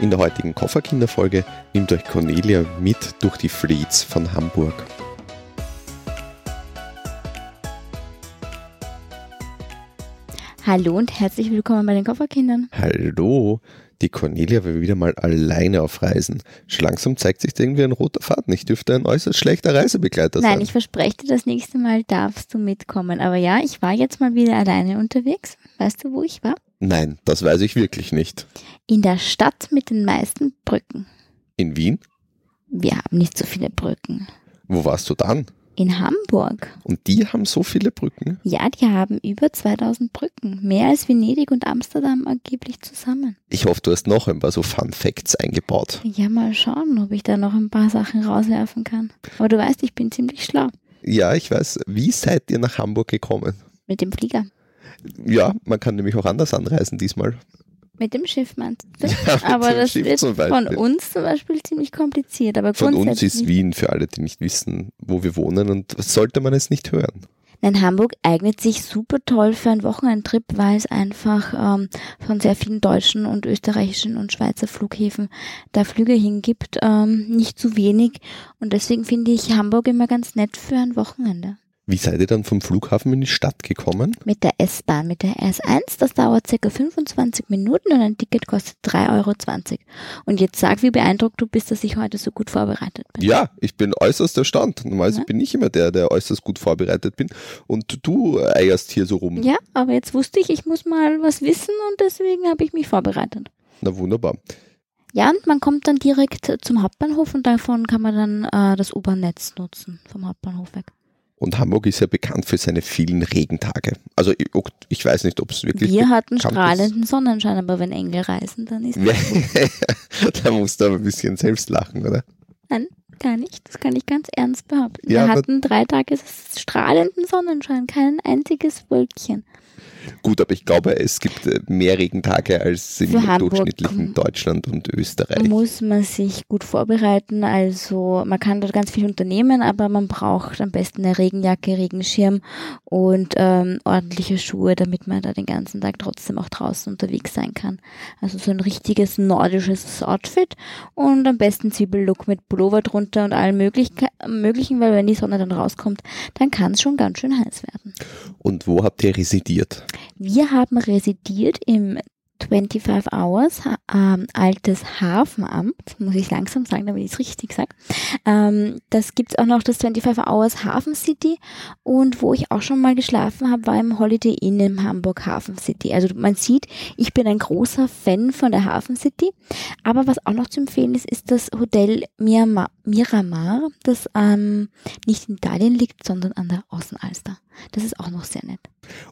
In der heutigen Kofferkinderfolge nimmt euch Cornelia mit durch die Fleets von Hamburg. Hallo und herzlich willkommen bei den Kofferkindern. Hallo, die Cornelia war wieder mal alleine auf Reisen. Schon langsam zeigt sich da irgendwie ein roter Faden. Ich dürfte ein äußerst schlechter Reisebegleiter sein. Nein, ich verspreche dir, das nächste Mal darfst du mitkommen. Aber ja, ich war jetzt mal wieder alleine unterwegs. Weißt du, wo ich war? Nein, das weiß ich wirklich nicht. In der Stadt mit den meisten Brücken. In Wien? Wir haben nicht so viele Brücken. Wo warst du dann? In Hamburg. Und die haben so viele Brücken? Ja, die haben über 2000 Brücken. Mehr als Venedig und Amsterdam angeblich zusammen. Ich hoffe, du hast noch ein paar so Fun Facts eingebaut. Ja, mal schauen, ob ich da noch ein paar Sachen rauswerfen kann. Aber du weißt, ich bin ziemlich schlau. Ja, ich weiß. Wie seid ihr nach Hamburg gekommen? Mit dem Flieger. Ja, man kann nämlich auch anders anreisen diesmal. Mit dem Schiff meinst du? Ja, Aber das Schiff wird von uns zum Beispiel ziemlich kompliziert. Aber Von uns ist Wien für alle, die nicht wissen, wo wir wohnen und sollte man es nicht hören. Nein, Hamburg eignet sich super toll für einen Wochenendtrip, weil es einfach ähm, von sehr vielen deutschen und österreichischen und Schweizer Flughäfen da Flüge hingibt, ähm, nicht zu wenig. Und deswegen finde ich Hamburg immer ganz nett für ein Wochenende. Wie seid ihr dann vom Flughafen in die Stadt gekommen? Mit der S-Bahn, mit der S1, das dauert circa 25 Minuten und ein Ticket kostet 3,20 Euro. Und jetzt sag, wie beeindruckt du bist, dass ich heute so gut vorbereitet bin. Ja, ich bin äußerst erstaunt. Normalerweise Ja. bin ich immer der, der äußerst gut vorbereitet bin. Und du eierst hier so rum. Ja, aber jetzt wusste ich, ich muss mal was wissen und deswegen habe ich mich vorbereitet. Na wunderbar. Ja, und man kommt dann direkt zum Hauptbahnhof und davon kann man dann äh, das U-Bahn-Netz nutzen, vom Hauptbahnhof weg. Und Hamburg ist ja bekannt für seine vielen Regentage. Also ich, ich weiß nicht, ob es wirklich Wir hatten strahlenden Sonnenschein, aber wenn Engel reisen, dann ist ist. da musst du aber ein bisschen selbst lachen, oder? gar nicht. Das kann ich ganz ernst behaupten. Ja, Wir hatten drei Tage strahlenden Sonnenschein, kein einziges Wölkchen. Gut, aber ich glaube, es gibt äh, mehr Regentage als im durchschnittlichen Deutschland und Österreich. Muss man sich gut vorbereiten. Also man kann dort ganz viel unternehmen, aber man braucht am besten eine Regenjacke, Regenschirm und ähm, ordentliche Schuhe, damit man da den ganzen Tag trotzdem auch draußen unterwegs sein kann. Also so ein richtiges nordisches Outfit und am besten Zwiebellook mit Pullover drunter und allem möglich möglichen, weil wenn die Sonne dann rauskommt, dann kann es schon ganz schön heiß werden. Und wo habt ihr residiert? Wir haben residiert im 25 Hours ähm, altes Hafenamt, muss ich langsam sagen, damit ich es richtig sage. Ähm, das gibt's auch noch, das 25 Hours Hafen City und wo ich auch schon mal geschlafen habe, war im Holiday Inn im Hamburg Hafen City. Also man sieht, ich bin ein großer Fan von der Hafen City, aber was auch noch zu empfehlen ist, ist das Hotel Miramar, Miramar das ähm, nicht in Italien liegt, sondern an der Außenalster. Das ist auch noch sehr nett.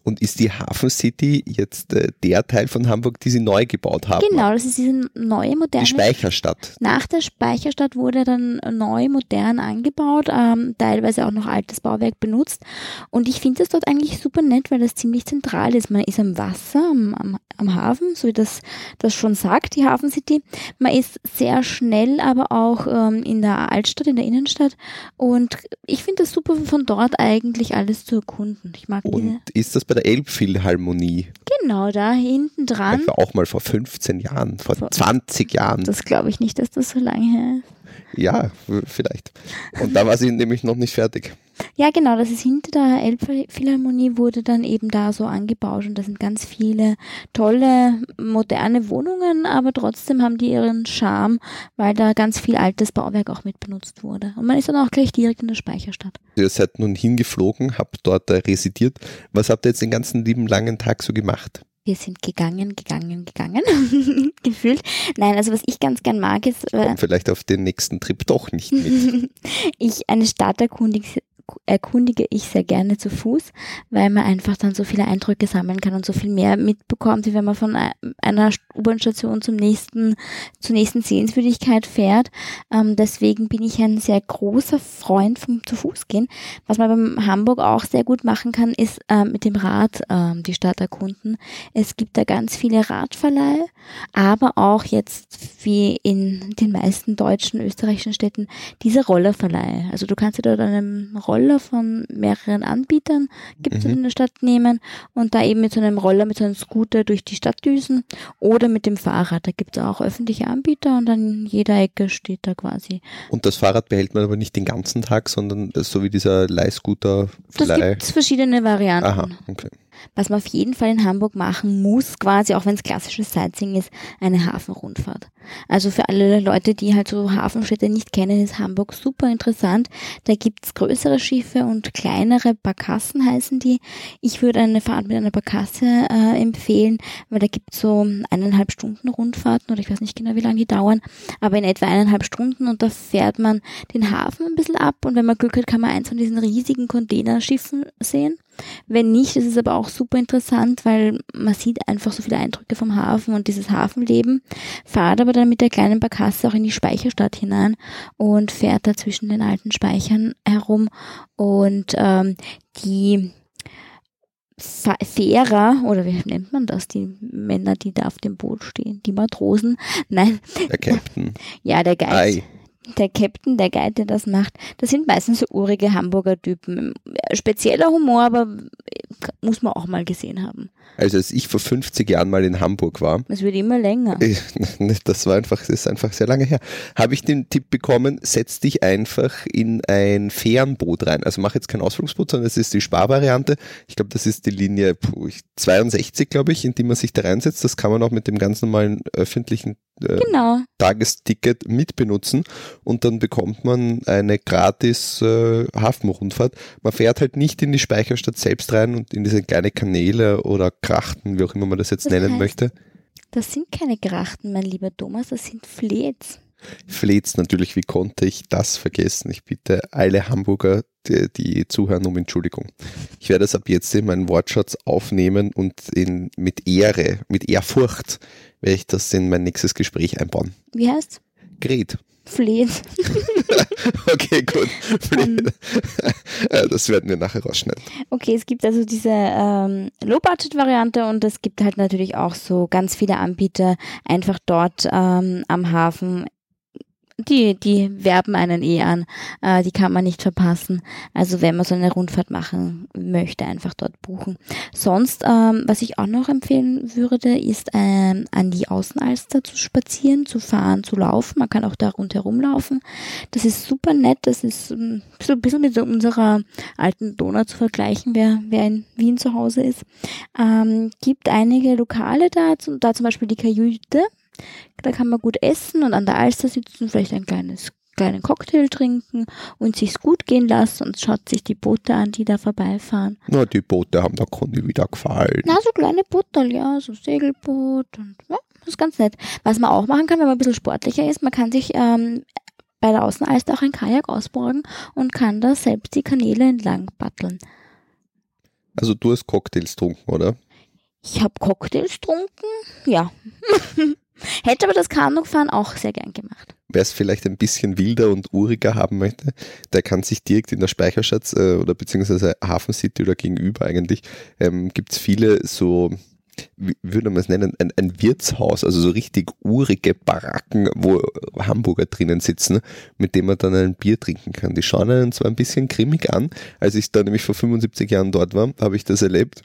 Und ist die Hafen City jetzt äh, der Teil von Hamburg, die sie neu gebaut haben? Genau, das ist diese neue moderne. Die Speicherstadt. Nach der Speicherstadt wurde dann neu modern angebaut, ähm, teilweise auch noch altes Bauwerk benutzt. Und ich finde das dort eigentlich super nett, weil das ziemlich zentral ist. Man ist am Wasser, am, am, am Hafen, so wie das, das schon sagt, die Hafen City. Man ist sehr schnell, aber auch ähm, in der Altstadt, in der Innenstadt. Und ich finde das super, von dort eigentlich alles zu erkunden. Ich mag diese. Ist das bei der Elbphilharmonie? Genau, da hinten dran. Ich war auch mal vor 15 Jahren, vor Vor- 20 Jahren. Das glaube ich nicht, dass das so lange her ist. Ja, vielleicht. Und da war sie nämlich noch nicht fertig. Ja, genau, das ist hinter der Elbphilharmonie wurde dann eben da so angebaut und da sind ganz viele tolle, moderne Wohnungen, aber trotzdem haben die ihren Charme, weil da ganz viel altes Bauwerk auch mit benutzt wurde. Und man ist dann auch gleich direkt in der Speicherstadt. Ihr seid nun hingeflogen, habt dort residiert. Was habt ihr jetzt den ganzen lieben langen Tag so gemacht? Wir sind gegangen, gegangen, gegangen, gefühlt. Nein, also was ich ganz gern mag, ist, äh, vielleicht auf den nächsten Trip doch nicht mit. ich eine Stadt erkundige, erkundige ich sehr gerne zu Fuß, weil man einfach dann so viele Eindrücke sammeln kann und so viel mehr mitbekommt, wie wenn man von ei- einer U-Bahn-Station zum nächsten, zur nächsten Sehenswürdigkeit fährt. Ähm, deswegen bin ich ein sehr großer Freund vom zu Fuß gehen. Was man beim Hamburg auch sehr gut machen kann, ist ähm, mit dem Rad ähm, die Stadt erkunden. Es gibt da ganz viele Radverleihe, aber auch jetzt wie in den meisten deutschen, österreichischen Städten diese Rollerverleihe. Also du kannst dir dort einem Roller Roller von mehreren Anbietern, gibt es Mhm. in der Stadt nehmen und da eben mit so einem Roller, mit so einem Scooter durch die Stadt düsen oder mit dem Fahrrad. Da gibt es auch öffentliche Anbieter und an jeder Ecke steht da quasi. Und das Fahrrad behält man aber nicht den ganzen Tag, sondern so wie dieser Leihscooter, Das gibt verschiedene Varianten. Aha, okay. Was man auf jeden Fall in Hamburg machen muss, quasi, auch wenn es klassisches Sightseeing ist, eine Hafenrundfahrt. Also für alle Leute, die halt so Hafenstädte nicht kennen, ist Hamburg super interessant. Da gibt's größere Schiffe und kleinere Barkassen heißen die. Ich würde eine Fahrt mit einer Barkasse äh, empfehlen, weil da gibt's so eineinhalb Stunden Rundfahrten oder ich weiß nicht genau, wie lange die dauern, aber in etwa eineinhalb Stunden und da fährt man den Hafen ein bisschen ab und wenn man Glück hat, kann man eins von diesen riesigen Containerschiffen sehen. Wenn nicht, ist es aber auch super interessant, weil man sieht einfach so viele Eindrücke vom Hafen und dieses Hafenleben, fahrt aber dann mit der kleinen Barkasse auch in die Speicherstadt hinein und fährt da zwischen den alten Speichern herum und ähm, die Fährer, oder wie nennt man das, die Männer, die da auf dem Boot stehen, die Matrosen, nein, Der Captain. ja, der Guide, Ei. Der Captain, der Guide, der das macht, das sind meistens so urige Hamburger Typen. Spezieller Humor, aber muss man auch mal gesehen haben. Also als ich vor 50 Jahren mal in Hamburg war, Es wird immer länger. äh, das war einfach, das ist einfach sehr lange her, habe ich den Tipp bekommen, setz dich einfach in ein Fährenboot rein. Also mach jetzt kein Ausflugsboot, sondern es ist die Sparvariante. Ich glaube, das ist die Linie puh, ich- 62, glaube ich, in die man sich da reinsetzt. Das kann man auch mit dem ganz normalen öffentlichen äh, Genau. Tagesticket mitbenutzen und dann bekommt man eine gratis äh, Hafenrundfahrt. Man fährt halt nicht in die Speicherstadt selbst rein und in diese kleine Kanäle oder Krachten, wie auch immer man das jetzt Das nennen heißt- möchte. Das sind keine Grachten, mein lieber Thomas, das sind Flets. Fleht's natürlich, wie konnte ich das vergessen? Ich bitte alle Hamburger, die, die zuhören, um Entschuldigung. Ich werde es ab jetzt in meinen Wortschatz aufnehmen und in, mit Ehre, mit Ehrfurcht werde ich das in mein nächstes Gespräch einbauen. Wie heißt? Gret. Flet. Okay, gut. Ähm. Äh, Das werden wir nachher rausschneiden. Okay, es gibt also diese ähm, Low-Budget-Variante und es gibt halt natürlich auch so ganz viele Anbieter einfach dort ähm, am Hafen. Die, die werben einen eh an, äh, die kann man nicht verpassen. Also wenn man so eine Rundfahrt machen möchte, einfach dort buchen. Sonst, ähm, was ich auch noch empfehlen würde, ist ähm, an die Außenalster zu spazieren, zu fahren, zu laufen. Man kann auch da rundherum laufen. Das ist super nett. Das ist ähm, so ein bisschen mit so unserer alten Donau zu vergleichen, wer, wer in Wien zu Hause ist. Ähm, gibt einige Lokale da, da zum Beispiel die Kajüte. Da kann man gut essen und an der Alster sitzen, vielleicht ein kleines kleinen Cocktail trinken und sich's gut gehen lassen und schaut sich die Boote an, die da vorbeifahren. Na, die Boote haben der Conny wieder gefallen. Na, so kleine Boote, ja, so Segelboot und ja, das ist ganz nett. Was man auch machen kann, wenn man ein bisschen sportlicher ist, man kann sich ähm, bei der Außenalster auch ein Kajak ausborgen und kann da selbst die Kanäle entlang paddeln. Also du hast Cocktails getrunken, oder? Ich habe Cocktails getrunken, ja. Hätte aber das Kanufahren auch sehr gern gemacht. Wer es vielleicht ein bisschen wilder und uriger haben möchte, der kann sich direkt in der Speicherstadt äh, oder beziehungsweise Hafen City oder gegenüber eigentlich, ähm, gibt es viele so, wie würde man es nennen, ein, ein Wirtshaus, also so richtig urige Baracken, wo Hamburger drinnen sitzen, mit dem man dann ein Bier trinken kann. Die schauen einen zwar ein bisschen grimmig an, als ich da nämlich vor 75 Jahren dort war, habe ich das erlebt.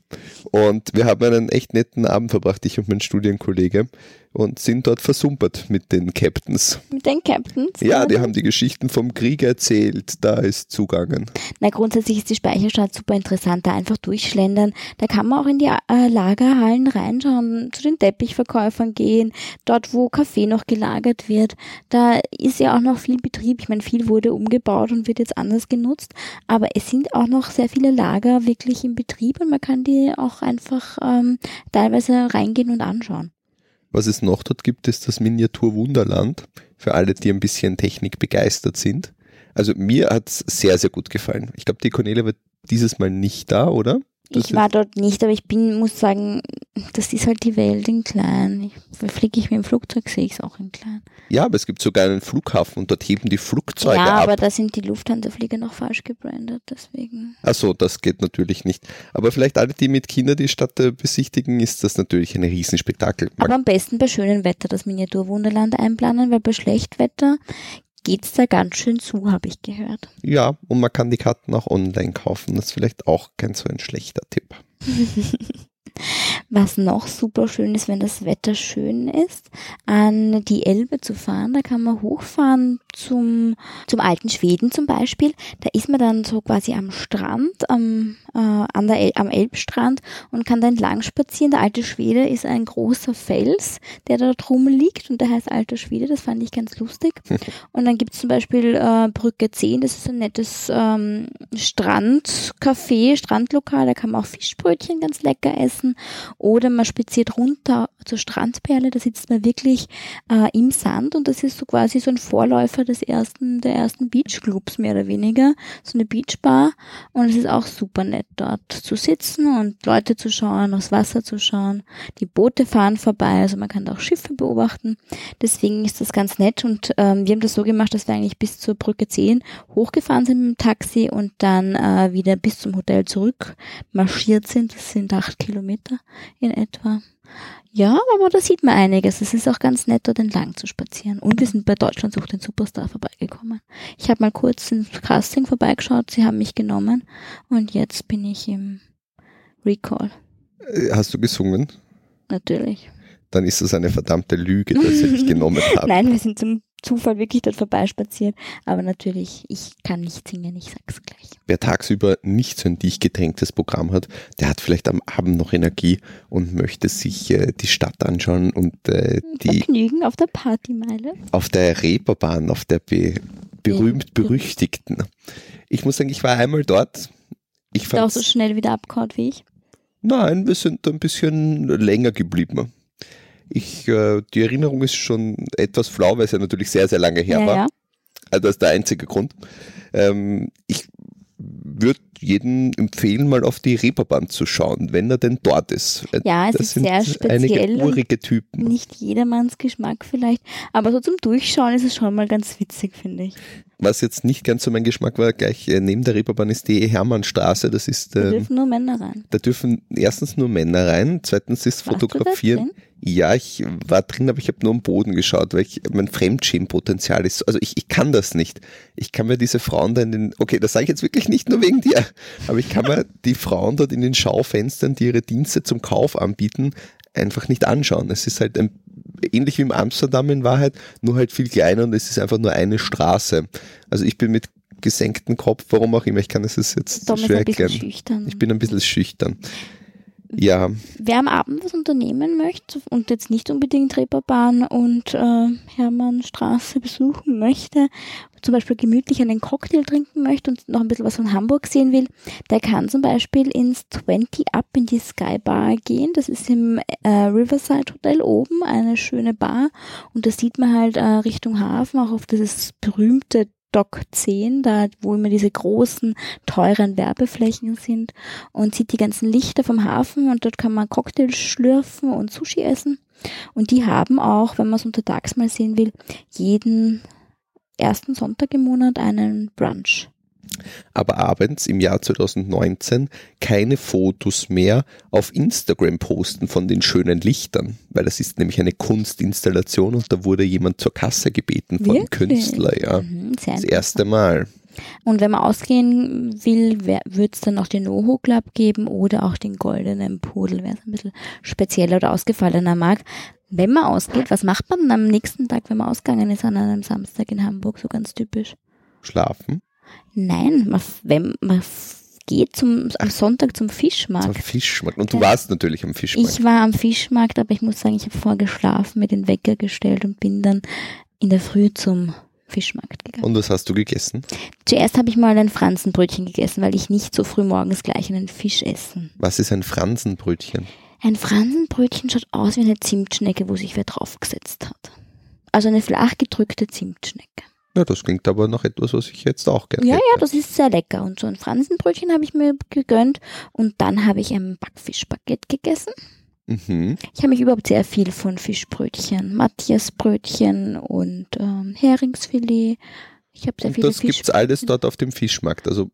Und wir haben einen echt netten Abend verbracht, ich und mein Studienkollege, und sind dort versumpert mit den Captains. Mit den Captains. Ja, die haben die Geschichten vom Krieg erzählt, da ist zugangen. Na, grundsätzlich ist die Speicherstadt super interessant, da einfach durchschlendern. Da kann man auch in die äh, Lagerhallen reinschauen, zu den Teppichverkäufern gehen, dort wo Kaffee noch gelagert wird. Da ist ja auch noch viel Betrieb. Ich meine, viel wurde umgebaut und wird jetzt anders genutzt. Aber es sind auch noch sehr viele Lager wirklich im Betrieb und man kann die auch einfach ähm, teilweise reingehen und anschauen. Was es noch dort gibt, ist das Miniatur Wunderland, für alle, die ein bisschen Technik begeistert sind. Also mir hat's sehr, sehr gut gefallen. Ich glaube, die Cornelia wird dieses Mal nicht da, oder? Das ich war dort nicht, aber ich bin, muss sagen, das ist halt die Welt in klein. Ich, fliege ich mit dem Flugzeug, sehe ich es auch in klein. Ja, aber es gibt sogar einen Flughafen und dort heben die Flugzeuge ja, ab. aber da sind die Lufthansa-Flieger noch falsch gebrandet, deswegen. Achso, das geht natürlich nicht. Aber vielleicht alle, die mit Kindern die Stadt äh, besichtigen, ist das natürlich ein Riesenspektakel. Aber am besten bei schönem Wetter das Miniaturwunderland einplanen, weil bei Schlechtwetter geht's da ganz schön zu, habe ich gehört. Ja, und man kann die Karten auch online kaufen. Das ist vielleicht auch kein so ein schlechter Tipp. Was noch super schön ist, wenn das Wetter schön ist, an die Elbe zu fahren. Da kann man hochfahren zum, zum alten Schweden zum Beispiel. Da ist man dann so quasi am Strand, am, äh, an der El am Elbstrand und kann da entlang spazieren. Der alte Schwede ist ein großer Fels, der da drum liegt und der heißt Alter Schwede. Das fand ich ganz lustig. Und dann gibt es zum Beispiel äh, Brücke 10, das ist ein nettes ähm, Strandcafé, Strandlokal. Da kann man auch Fischbrötchen ganz lecker essen. Oder man spaziert runter zur Strandperle, da sitzt man wirklich äh, im Sand und das ist so quasi so ein Vorläufer des ersten, der ersten Beachclubs mehr oder weniger, so eine Beachbar und es ist auch super nett dort zu sitzen und Leute zu schauen, aufs Wasser zu schauen. Die Boote fahren vorbei, also man kann da auch Schiffe beobachten. Deswegen ist das ganz nett und ähm, wir haben das so gemacht, dass wir eigentlich bis zur Brücke 10 hochgefahren sind mit dem Taxi und dann äh, wieder bis zum Hotel zurück marschiert sind. Das sind acht Kilometer in etwa. Ja, aber da sieht man einiges. Es ist auch ganz nett, dort entlang zu spazieren. Und wir sind bei Deutschland sucht den Superstar vorbeigekommen. Ich habe mal kurz ins Casting vorbeigeschaut, sie haben mich genommen und jetzt bin ich im Recall. Äh, Hast du gesungen? Natürlich. Dann ist das eine verdammte Lüge, dass sie dich genommen haben. Nein, wir sind zum Zufall wirklich dort vorbeispaziert. Aber natürlich, ich kann nicht singen, ich sag's gleich. Wer tagsüber nicht so ein dicht gedrängtes Programm hat, der hat vielleicht am Abend noch Energie und möchte sich äh, die Stadt anschauen und äh, die Vergnügen auf der Partymeile. auf der Reeperbahn, auf der be berühmt berüchtigten. Ich muss sagen, ich war einmal dort. Ich Ist auch so schnell wieder abgehauen wie ich. Nein, wir sind ein bisschen länger geblieben. Ich, äh, die Erinnerung ist schon etwas flau, weil es ja natürlich sehr, sehr lange her ja, war. ja. Also das ist der einzige Grund. Ähm, ich würde jedem empfehlen, mal auf die Reeperbahn zu schauen, wenn er denn dort ist. Ja, es das ist sind sehr speziell einige urige Typen. Nicht jedermanns Geschmack vielleicht. Aber so zum Durchschauen ist es schon mal ganz witzig, finde ich. Was jetzt nicht ganz so mein Geschmack war, gleich äh, neben der Reeperbahn ist die Hermannstraße. Das ist, Da ähm, dürfen nur Männer rein. da dürfen erstens nur Männer rein, zweitens ist Warst da Fotografieren. Ja, ich war drin, aber ich habe nur am Boden geschaut, weil ich mein Fremdschämpotenzial ist. Also ich, ich kann das nicht. Ich kann mir diese Frauen da in den, okay, das sage ich jetzt wirklich nicht nur wegen dir, aber ich kann mir die Frauen dort in den Schaufenstern, die ihre Dienste zum Kauf anbieten, einfach nicht anschauen. Es ist halt ein, ähnlich wie im Amsterdam in Wahrheit, nur halt viel kleiner und es ist einfach nur eine Straße. Also ich bin mit gesenktem Kopf, warum auch immer, ich kann es jetzt Tom schwer erklären. schüchtern. Ich bin ein bisschen schüchtern. Ja, Wer am Abend was unternehmen möchte und jetzt nicht unbedingt Reeperbahn und äh, Hermannstraße besuchen möchte, zum Beispiel gemütlich einen Cocktail trinken möchte und noch ein bisschen was von Hamburg sehen will, der kann zum Beispiel ins 20 Up in die Sky Bar gehen. Das ist im äh, Riverside Hotel oben, eine schöne Bar. Und da sieht man halt äh, Richtung Hafen auch auf dieses berühmte Dock 10, da wo immer diese großen, teuren Werbeflächen sind und sieht die ganzen Lichter vom Hafen und dort kann man Cocktails schlürfen und Sushi essen. Und die haben auch, wenn man es untertags mal sehen will, jeden ersten Sonntag im Monat einen Brunch. Aber abends im Jahr 2019 keine Fotos mehr auf Instagram posten von den schönen Lichtern, weil das ist nämlich eine Kunstinstallation und da wurde jemand zur Kasse gebeten von Wirklich? Künstler, ja. Mhm, Das erste Mal. Und wenn man ausgehen will, wird es dann noch den Noho Club geben oder auch den goldenen Pudel, wer es ein bisschen spezieller oder ausgefallener mag. Wenn man ausgeht, was macht man dann am nächsten Tag, wenn man ausgegangen ist an einem Samstag in Hamburg, so ganz typisch? Schlafen. Nein, man, wenn, man geht zum, am Sonntag zum Fischmarkt. Fischmarkt. Und du Ja. warst natürlich am Fischmarkt. Ich war am Fischmarkt, aber ich muss sagen, ich habe vorher geschlafen, mir den Wecker gestellt und bin dann in der Früh zum Fischmarkt gegangen. und was hast du gegessen? Zuerst habe ich mal ein Franzenbrötchen gegessen, weil ich nicht so früh morgens gleich einen Fisch essen. Was ist ein Fransenbrötchen? Ein Fransenbrötchen schaut aus wie eine Zimtschnecke, wo sich wer draufgesetzt hat. Also eine flach gedrückte Zimtschnecke. Ja, das klingt aber nach etwas, was ich jetzt auch gerne Ja, hätte. ja, das ist sehr lecker. Und so ein Fransenbrötchen habe ich mir gegönnt. Und dann habe ich ein Backfischbaguette gegessen. Mhm. Ich habe mich überhaupt sehr viel von Fischbrötchen, Matthiasbrötchen und ähm, Heringsfilet. Ich habe sehr Und viele das gibt's alles Fischbrötchen. dort auf dem Fischmarkt. Also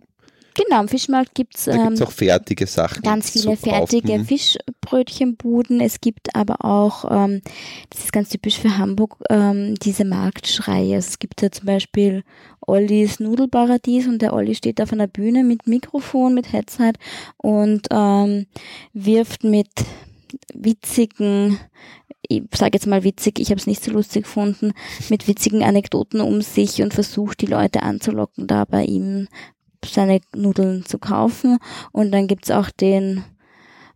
Genau, am Fischmarkt gibt es Da ähm, auch fertige Sachen. ganz viele kaufen. fertige Fischbrötchenbuden. Es gibt aber auch, ähm, das ist ganz typisch für Hamburg, ähm, diese Marktschreie. Also es gibt ja zum Beispiel Ollis Nudelparadies und der Olli steht auf einer Bühne mit Mikrofon, mit Headset und ähm, wirft mit witzigen, ich sage jetzt mal witzig, ich habe es nicht so lustig gefunden, mit witzigen Anekdoten um sich und versucht die Leute anzulocken, da bei ihm seine Nudeln zu kaufen. Und dann gibt's auch den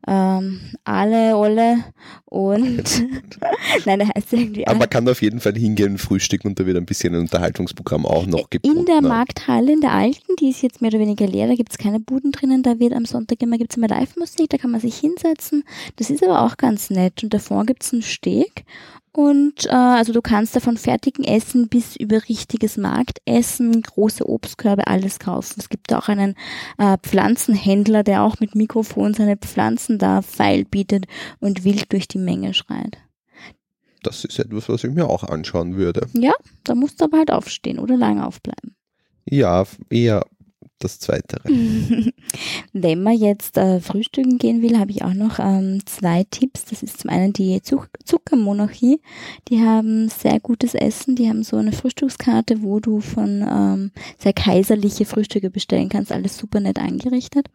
ähm, Ale Olle und nein, der heißt irgendwie Aber man kann auf jeden Fall hingehen, frühstücken und da wird ein bisschen ein Unterhaltungsprogramm auch noch geboten. In der? Markthalle, in der alten, die ist jetzt mehr oder weniger leer, da gibt's keine Buden drinnen, da wird am Sonntag immer, gibt's immer Live-Musik, da kann man sich hinsetzen. Das ist aber auch ganz nett. Und davor gibt's einen Steg. Und äh, also du kannst da von fertigen Essen bis über richtiges Marktessen, große Obstkörbe, alles kaufen. Es gibt da auch einen äh, Pflanzenhändler, der auch mit Mikrofon seine Pflanzen da feil bietet und wild durch die Menge schreit. Das ist etwas, was ich mir auch anschauen würde. Ja, da musst du aber halt aufstehen oder lange aufbleiben. Ja, eher das Zweite. Wenn man jetzt äh, frühstücken gehen will, habe ich auch noch ähm, zwei Tipps. Das ist zum einen die Zuck Zuckermonarchie. Die haben sehr gutes Essen. Die haben so eine Frühstückskarte, wo du von ähm, sehr kaiserliche Frühstücke bestellen kannst. Alles super nett eingerichtet.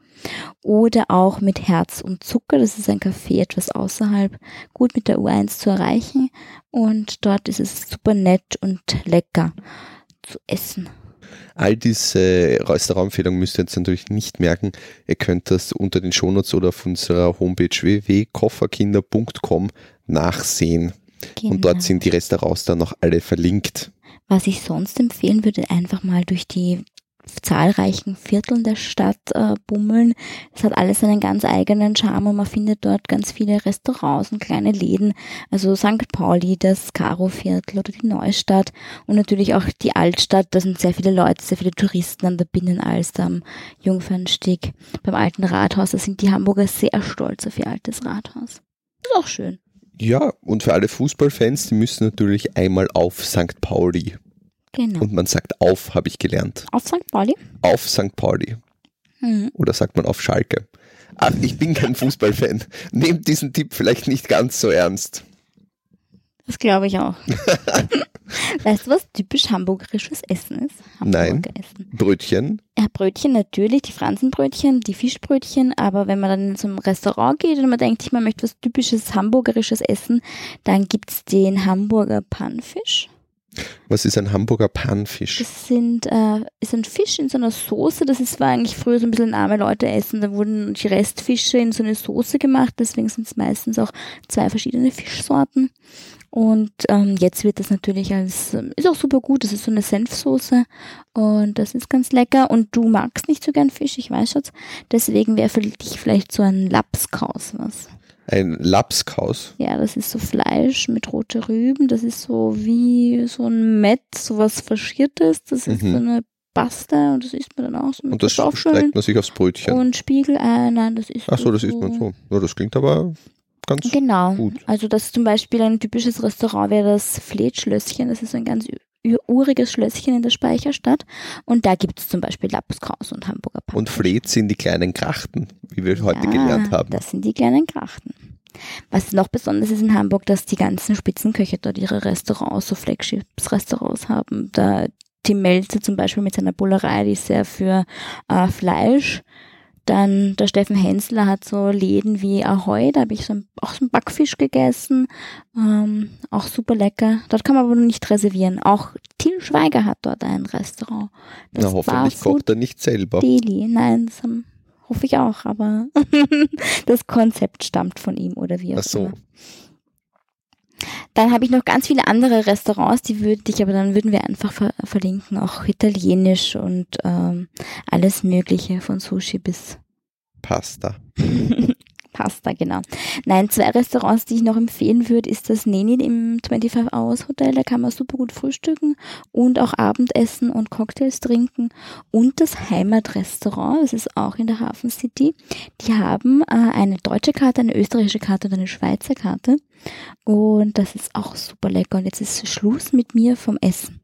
Oder auch mit Herz und Zucker. Das ist ein Café etwas außerhalb, gut mit der U1 zu erreichen. Und dort ist es super nett und lecker zu essen. All diese Restaurantempfehlungen müsst ihr jetzt natürlich nicht merken. Ihr könnt das unter den Shownotes oder auf unserer Homepage www.kofferkinder.com nachsehen. Genau. Und dort sind die Restaurants dann noch alle verlinkt. Was ich sonst empfehlen würde, einfach mal durch die zahlreichen Vierteln der Stadt äh, bummeln. Es hat alles einen ganz eigenen Charme und man findet dort ganz viele Restaurants und kleine Läden. Also St. Pauli, das Karo-Viertel oder die Neustadt und natürlich auch die Altstadt. Da sind sehr viele Leute, sehr viele Touristen an der Binnenalster am Jungfernstieg. Beim alten Rathaus, da sind die Hamburger sehr stolz auf ihr altes Rathaus. Ist auch schön. Ja, und für alle Fußballfans, die müssen natürlich einmal auf St. Pauli. Genau. Und man sagt auf, habe ich gelernt. Auf St. Pauli? Auf St. Pauli. Mhm. Oder sagt man auf Schalke? Ach, ich bin kein Fußballfan. Nehmt diesen Tipp vielleicht nicht ganz so ernst. Das glaube ich auch. weißt du, was typisch hamburgerisches Essen ist? Nein. Hamburger Essen. Brötchen. Ja, Brötchen natürlich, die Fransenbrötchen, die Fischbrötchen, aber wenn man dann zum Restaurant geht und man denkt, man möchte was typisches hamburgerisches essen, dann gibt's den Hamburger Pannfisch. Was ist ein Hamburger Panfisch? Das sind, äh, ist ein Fisch in so einer Soße. Das ist, war eigentlich früher so ein bisschen arme Leute essen. Da wurden die Restfische in so eine Soße gemacht. Deswegen sind es meistens auch zwei verschiedene Fischsorten. Und ähm, jetzt wird das natürlich als, ähm, ist auch super gut. Das ist so eine Senfsoße und das ist ganz lecker. Und du magst nicht so gern Fisch, ich weiß Schatz. Deswegen wäre für dich vielleicht so ein Lapskaus was. Ein Lapskaus. Ja, das ist so Fleisch mit rote Rüben. Das ist so wie so ein Mett, so was Faschiertes. Das ist Mhm. so eine Paste und das isst man dann auch so mit Und das streckt man sich aufs Brötchen. und Spiegelei. Nein, das ist Ach so, das isst man so. Ja, das klingt aber ganz Genau. gut. Also das zum Beispiel ein typisches Restaurant wäre das Fleetschlösschen. Das ist ein ganz uriges Schlösschen in der Speicherstadt. Und da gibt es zum Beispiel Lapskaus und Hamburger Pannfisch. Und Fleet sind die kleinen Krachten, wie wir heute gelernt haben. Das sind die kleinen Krachten. Was noch besonders ist in Hamburg, dass die ganzen Spitzenköche dort ihre Restaurants, so Flagships-Restaurants haben. Da Tim Melzer zum Beispiel mit seiner Bullerei, die ist sehr für äh, Fleisch. Dann der Steffen Hensler hat so Läden wie Ahoy, da habe ich so ein, auch so einen Backfisch gegessen. Ähm, auch super lecker. Dort kann man aber nur nicht reservieren. Auch Till Schweiger hat dort ein Restaurant. Das Na, hoffentlich kocht er nicht selber. Deli. Nein, das haben, hoffe ich auch, aber das Konzept stammt von ihm oder wie auch Ach so. immer. Dann habe ich noch ganz viele andere Restaurants, die würde ich, aber dann würden wir einfach ver verlinken, auch italienisch und ähm, alles Mögliche von Sushi bis Pasta. Pasta, genau. Nein, zwei Restaurants, die ich noch empfehlen würde, ist das Neni im 25 Hours Hotel. Da kann man super gut frühstücken und auch Abendessen und Cocktails trinken. Und das Heimatrestaurant, das ist auch in der Hafen City. Die haben äh, eine deutsche Karte, eine österreichische Karte und eine Schweizer Karte. Und das ist auch super lecker. Und jetzt ist Schluss mit mir vom Essen.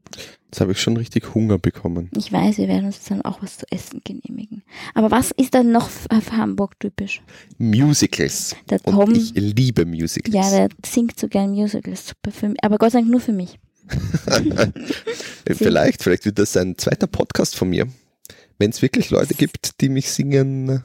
Jetzt habe ich schon richtig Hunger bekommen. Ich weiß, wir werden uns dann auch was zu essen genehmigen. Aber was ist dann noch für Hamburg typisch? Musicals. Der Und Tom, ich liebe Musicals. ja, der singt so gern Musicals, super für mich, aber Gott sei Dank nur für mich. vielleicht, vielleicht wird das ein zweiter Podcast von mir. Wenn es wirklich Leute gibt, die mich singen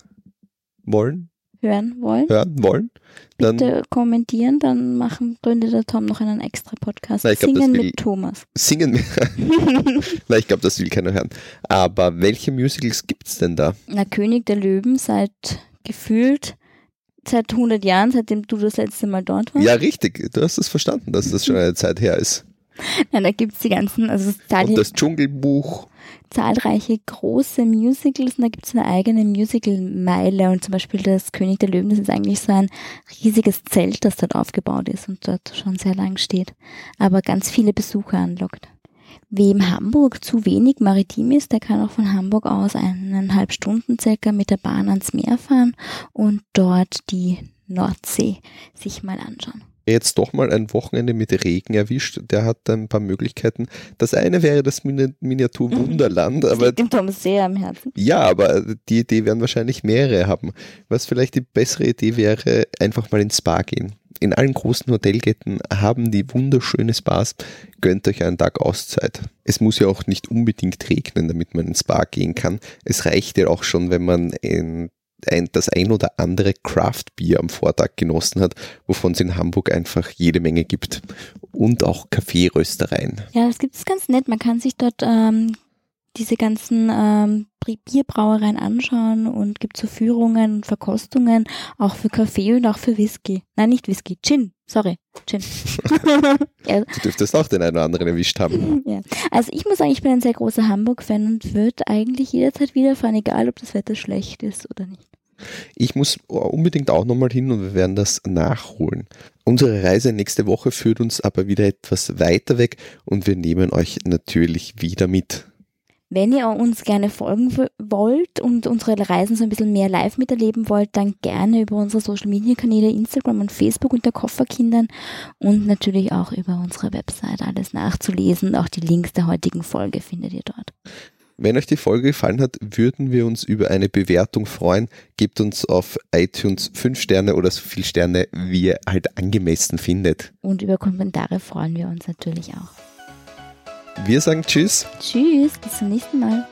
wollen, Hören wollen? hören wollen, dann Bitte kommentieren, dann machen, gründet der Tom noch einen extra Podcast. Ich glaub, Singen will- mit Thomas. singen wir. Na, ich glaube, das will keiner hören. Aber welche Musicals gibt's denn da? Na, König der Löwen seit gefühlt seit 100 Jahren, seitdem du das letzte Mal dort warst. Ja, richtig. Du hast es verstanden, dass das schon eine Zeit her ist. Nein, da gibt's die ganzen, also Und das Dschungelbuch. Zahlreiche große Musicals und da gibt's eine eigene Musical-Meile und zum Beispiel das König der Löwen, das ist eigentlich so ein riesiges Zelt, das dort aufgebaut ist und dort schon sehr lang steht, aber ganz viele Besucher anlockt. Wem Hamburg zu wenig maritim ist, der kann auch von Hamburg aus eineinhalb Stunden circa mit der Bahn ans Meer fahren und dort die Nordsee sich mal anschauen. Jetzt doch mal ein Wochenende mit Regen erwischt, der hat ein paar Möglichkeiten. Das eine wäre das Mini- Miniatur Wunderland, Das aber liegt dem Tom sehr am Herzen. ja, aber die Idee werden wahrscheinlich mehrere haben. Was vielleicht die bessere Idee wäre, einfach mal ins Spa gehen. In allen großen Hotelketten haben die wunderschöne Spas. Gönnt euch einen Tag Auszeit. Es muss ja auch nicht unbedingt regnen, damit man ins Spa gehen kann. Es reicht ja auch schon, wenn man in ein, das ein oder andere Craft-Bier am Vortag genossen hat, wovon es in Hamburg einfach jede Menge gibt. Und auch Kaffeeröstereien. Ja, das gibt es ganz nett. Man kann sich dort ähm, diese ganzen ähm, Bierbrauereien anschauen und gibt so Führungen und Verkostungen, auch für Kaffee und auch für Whisky. Nein, nicht Whisky, Gin. Sorry, Gin. ja, Du dürftest auch den einen oder anderen erwischt haben. ja. Also ich muss sagen, ich bin ein sehr großer Hamburg-Fan und würde eigentlich jederzeit wieder fahren, egal ob das Wetter schlecht ist oder nicht. Ich muss unbedingt auch nochmal hin und wir werden das nachholen. Unsere Reise nächste Woche führt uns aber wieder etwas weiter weg und wir nehmen euch natürlich wieder mit. Wenn ihr uns gerne folgen wollt und unsere Reisen so ein bisschen mehr live miterleben wollt, dann gerne über unsere Social Media Kanäle Instagram und Facebook unter Kofferkindern und natürlich auch über unsere Website alles nachzulesen. Auch die Links der heutigen Folge findet ihr dort. Wenn euch die Folge gefallen hat, würden wir uns über eine Bewertung freuen. Gebt uns auf iTunes 5 Sterne oder so viele Sterne, wie ihr halt angemessen findet. Und über Kommentare freuen wir uns natürlich auch. Wir sagen Tschüss. Tschüss, bis zum nächsten Mal.